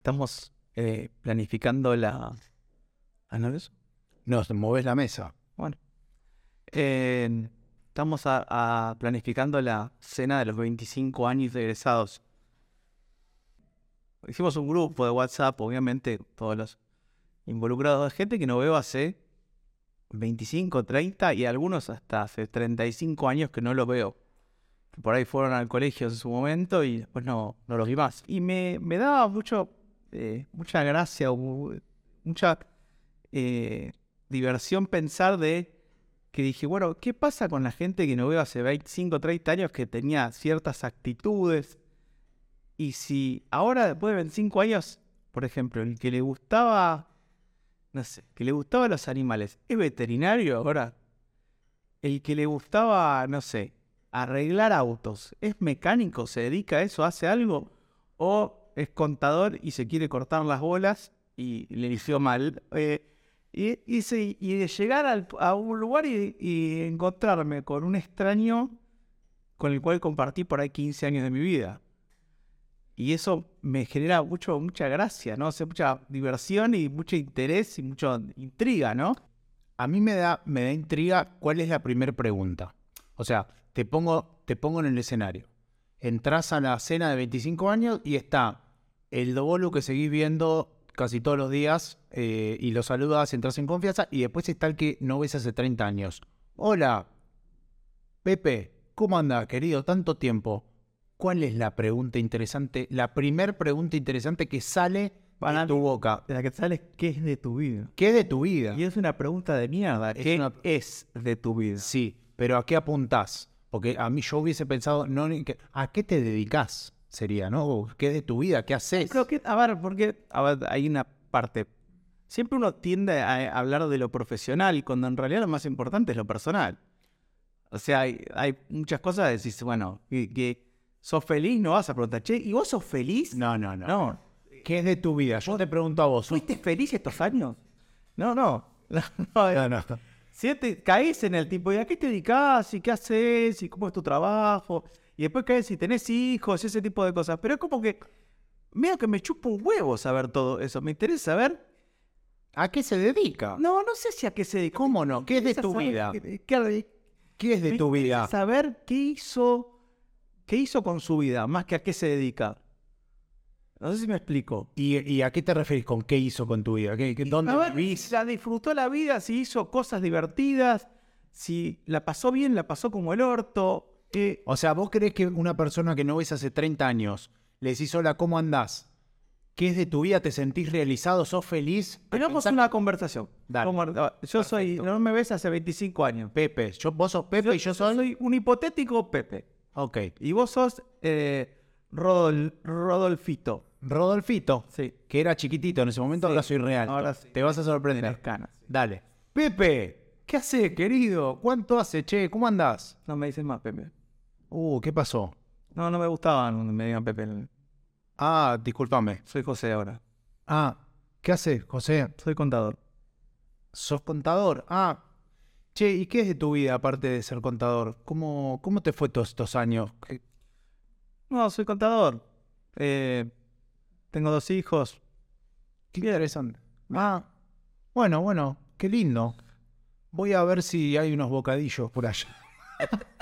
Estamos eh, planificando la... ¿Ah, no eso? No, moves la mesa. Bueno. Eh, estamos a- a planificando la cena de los 25 años de egresados. Hicimos un grupo de WhatsApp, obviamente, todos los involucrados, gente que no veo hace 25, 30 y algunos hasta hace 35 años que no los veo. Que por ahí fueron al colegio en su momento y después no, no los vi más. Y me, me daba mucho, eh, mucha gracia, o mu- mucha eh, diversión pensar de que dije, bueno, ¿qué pasa con la gente que no veo hace 25, 30 años que tenía ciertas actitudes? Y si ahora, después de 25 años, por ejemplo, el que le gustaba, no sé, que le gustaban los animales, ¿es veterinario ahora? El que le gustaba, no sé, arreglar autos, ¿es mecánico? ¿Se dedica a eso? ¿Hace algo? ¿O es contador y se quiere cortar las bolas y le eligió mal? Eh, y, y, de llegar a un lugar y, y encontrarme con un extraño con el cual compartí por ahí 15 años de mi vida. Y eso me genera mucho, mucha gracia, ¿no? O sea, mucha diversión y mucho interés y mucha intriga, ¿no? A mí me da, me da intriga cuál es la primera pregunta. O sea, te pongo, te pongo en el escenario. Entrás a la cena de 25 años y está el dobolo que seguís viendo casi todos los días eh, y lo saludas, entras en confianza y después está el que no ves hace 30 años. Hola, Pepe, ¿cómo anda, querido? Tanto tiempo. ¿Cuál es la pregunta interesante? La primer pregunta interesante que sale Para de tu boca. La que sales, ¿qué es de tu vida? ¿Qué es de tu vida? Y es una pregunta de mierda. Es ¿Qué una- es de tu vida? Sí, pero ¿a qué apuntás? Porque a mí yo hubiese pensado, no, ¿a qué te dedicas? Sería, ¿no? ¿Qué es de tu vida? ¿Qué haces? Creo que, a ver, porque a ver, hay una parte. Siempre uno tiende a hablar de lo profesional cuando en realidad lo más importante es lo personal. O sea, hay, hay muchas cosas que decís, bueno, que, que sos feliz, no vas a preguntar, che, ¿y vos sos feliz? No, no, no. No. ¿Qué es de tu vida? Yo te pregunto a vos. ¿Fuiste feliz estos años? No, no. No, no, No, no. Si te caes en el tipo, ¿y a qué te dedicas? ¿Y qué haces? ¿Y cómo es tu trabajo? Y después caes si tenés hijos, ese tipo de cosas. Pero es como que, medio que me chupa un huevo saber todo eso. Me interesa saber. ¿A qué se dedica? No, no sé si a qué se dedica. ¿Cómo no? ¿Qué es de tu vida? qué- qué- ¿Qué es de tu vida? Saber qué hizo, qué hizo con su vida, más que a qué se dedica. No sé si me explico. ¿Y, y a qué te referís con qué hizo con tu vida? ¿Qué, ¿Dónde A ver, vivís? la disfrutó la vida, si hizo cosas divertidas, si la pasó bien, la pasó como el orto. Eh, O sea, ¿vos crees que una persona que no ves hace 30 años le decís, hola, ¿cómo andás? ¿Qué es de tu vida? ¿Te sentís realizado? ¿Sos feliz? Pensás- una conversación. Dale. Como- yo soy, no me ves hace 25 años. Pepe, yo, vos sos Pepe y yo soy... un hipotético Pepe. Ok. Y vos sos eh, Rodol- Rodolfito. Rodolfito, Sí. que era chiquitito en ese momento, Sí, ahora soy real. ahora sí. Te vas a sorprender. Las canas. Dale. Pepe, ¿qué haces, querido? ¿Cuánto hace, che? ¿Cómo andás? No me dicen más Pepe. Uh, ¿qué pasó? No, no me gustaban me digan Pepe. Ah, discúlpame. Soy José ahora. Ah, ¿qué haces, José? Soy contador. ¿Sos contador? Ah, che, ¿y qué es de tu vida aparte de ser contador? ¿Cómo, cómo te fue todos estos años? ¿Qué- No, soy contador. Eh, tengo dos hijos. Qué interesante. Ah, bueno, bueno, qué lindo. Voy a ver si hay unos bocadillos por allá.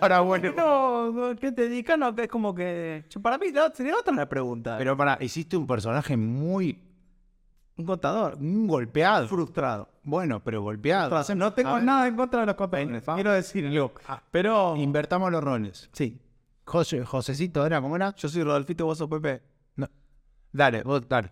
Ahora, bueno. No, ¿qué te dedican? No, es como que. yo- para mí no, sería otra la pregunta. Pero para, hiciste un personaje muy un contador. un golpeado. Frustrado. Bueno, pero golpeado. Frustrado. No tengo A ver, nada en contra de los va. Quiero decirlo. Ah, Pero. Invertamos los roles. Sí. José, Josecito, ¿era cómo era? Yo soy Rodolfito, vos sos Pepe. No. Dale, vos, dale.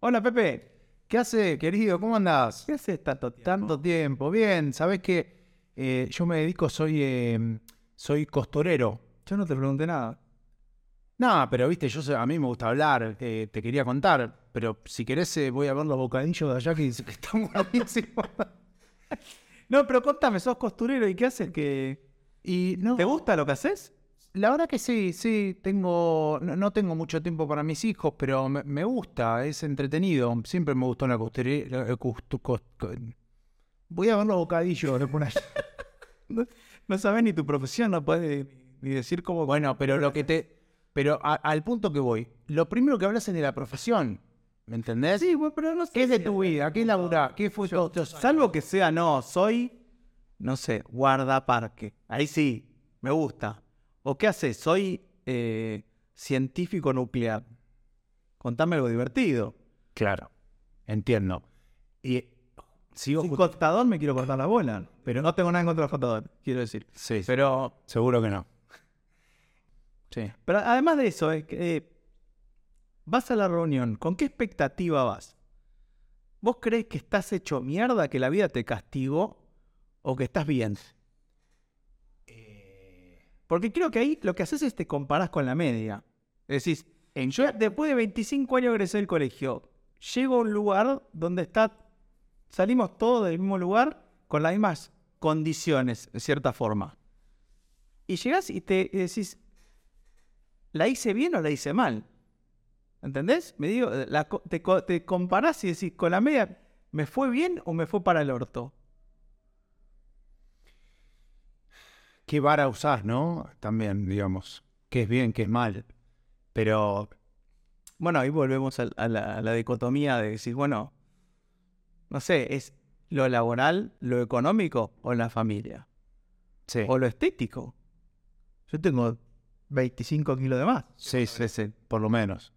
Hola, Pepe. ¿Qué hace, querido? ¿Cómo andás? ¿Qué haces tanto tiempo? Tanto tiempo. Bien, sabés que eh, yo me dedico, soy, eh, soy costurero. Yo no te pregunté nada. No, pero viste, yo a mí me gusta hablar, eh, te quería contar, pero si querés eh, voy a ver los bocadillos de allá que que están buenísimos. No, pero contame, sos costurero y ¿qué haces? que Y no, ¿Te gusta lo que haces? la verdad que sí, sí, tengo, no, no tengo mucho tiempo para mis hijos, pero me, me gusta, es entretenido. Siempre me gustó la costurería. costu- co- Voy a ver los bocadillos de por allá. No, sabes ni tu profesión, no puedes ni decir cómo. Bueno, pero lo que te, Pero a- al punto que voy, lo primero que hablas es de la profesión. ¿Me entendés? Sí, güey, pero no sé. ¿Qué es de tu vida? ¿Qué laburás? ¿Qué fue esto? Salvo que sea, no, soy, no sé, guardaparque. Ahí sí, me gusta. ¿O qué haces? Soy eh, científico nuclear. Contame algo divertido. Claro, entiendo. Y sigo... Sin contador me quiero cortar la bola. Pero no tengo nada en contra del contador, quiero decir. Sí, Pero, seguro que no. Sí. pero además de eso, es que, eh, vas a la reunión, ¿con qué expectativa vas? ¿Vos crees que estás hecho mierda, que la vida te castigó o que estás bien? Porque creo que ahí lo que haces es te comparás con la media. Decís, en yo después de 25 años egresé del colegio, llego a un lugar donde está, salimos todos del mismo lugar con las mismas condiciones, de cierta forma. Y llegás y te y decís, ¿la hice bien o la hice mal? ¿Entendés? Me digo, la te, te comparás y decís, con la media, ¿me fue bien o me fue para el orto? ¿Qué vara usás, no? También, digamos. ¿Qué es bien, qué es mal? Pero Bueno, ahí volvemos al- a, la, a la dicotomía de decir, bueno, no sé, ¿es lo laboral, lo económico o la familia? sí. ¿O lo estético? Yo tengo 25 kilos de más. Sí, sí, sí, por lo menos.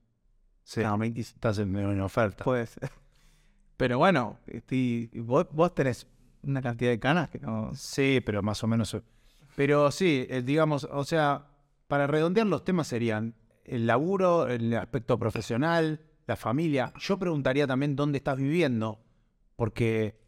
Sí. No, 25 Estás en, en oferta. puede ser. Pero bueno, estoy- vos, vos tenés una cantidad de canas que no... Sí, pero más o menos. Pero sí, eh, digamos, o sea, para redondear los temas serían el laburo, el aspecto profesional, la familia. Yo preguntaría también dónde estás viviendo, porque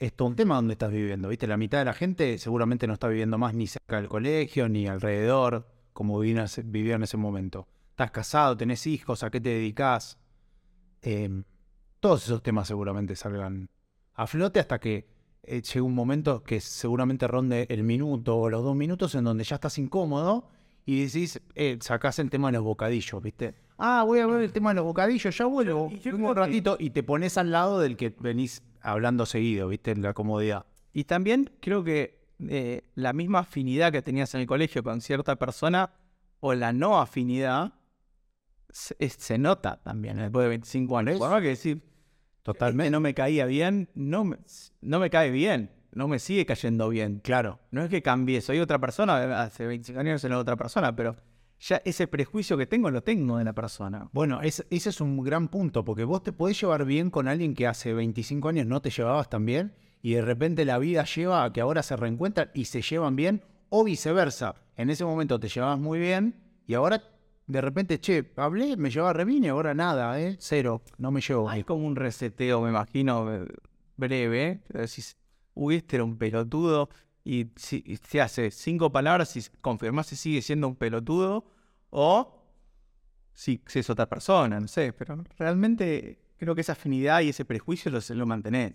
es todo un tema dónde estás viviendo, ¿viste? La mitad de la gente seguramente no está viviendo más ni cerca del colegio, ni alrededor, como vivía en ese- momento. Estás casado, tenés hijos, ¿a qué te dedicas? Em, todos esos temas seguramente salgan a flote hasta que eh, llegue un momento que seguramente ronde el minuto o los dos minutos en donde ya estás incómodo y decís, eh, sacás el tema de los bocadillos, ¿viste? Ah, voy a ver el tema de los bocadillos, ya vuelvo. Vengo un ratito y te pones al lado del que venís hablando seguido, ¿viste? En la comodidad. Y también creo que eh, la misma afinidad que tenías en el colegio con cierta persona o la no afinidad se, nota también después de 25 años. Por más que decir, totalmente no me caía bien, no me, no me cae bien, no me sigue cayendo bien. Claro. No es que cambie, soy otra persona, hace 25 años era otra persona, pero ya ese prejuicio que tengo lo tengo de la persona. Bueno, es- ese es un gran punto, porque vos te podés llevar bien con alguien que hace 25 años no te llevabas tan bien y de repente la vida lleva a que ahora se reencuentran y se llevan bien o viceversa. En ese momento te llevabas muy bien y ahora de repente, che, hablé, me llevaba re bien y ahora nada, ¿eh? Cero, no me llevo Hay como un reseteo, me imagino, eh, breve. que Decís, uy, este era un pelotudo. Y si y se hace cinco palabras y confirmás si sigue siendo un pelotudo o si, es otra persona, no sé. Pero realmente creo que esa afinidad y ese prejuicio lo, lo mantenés.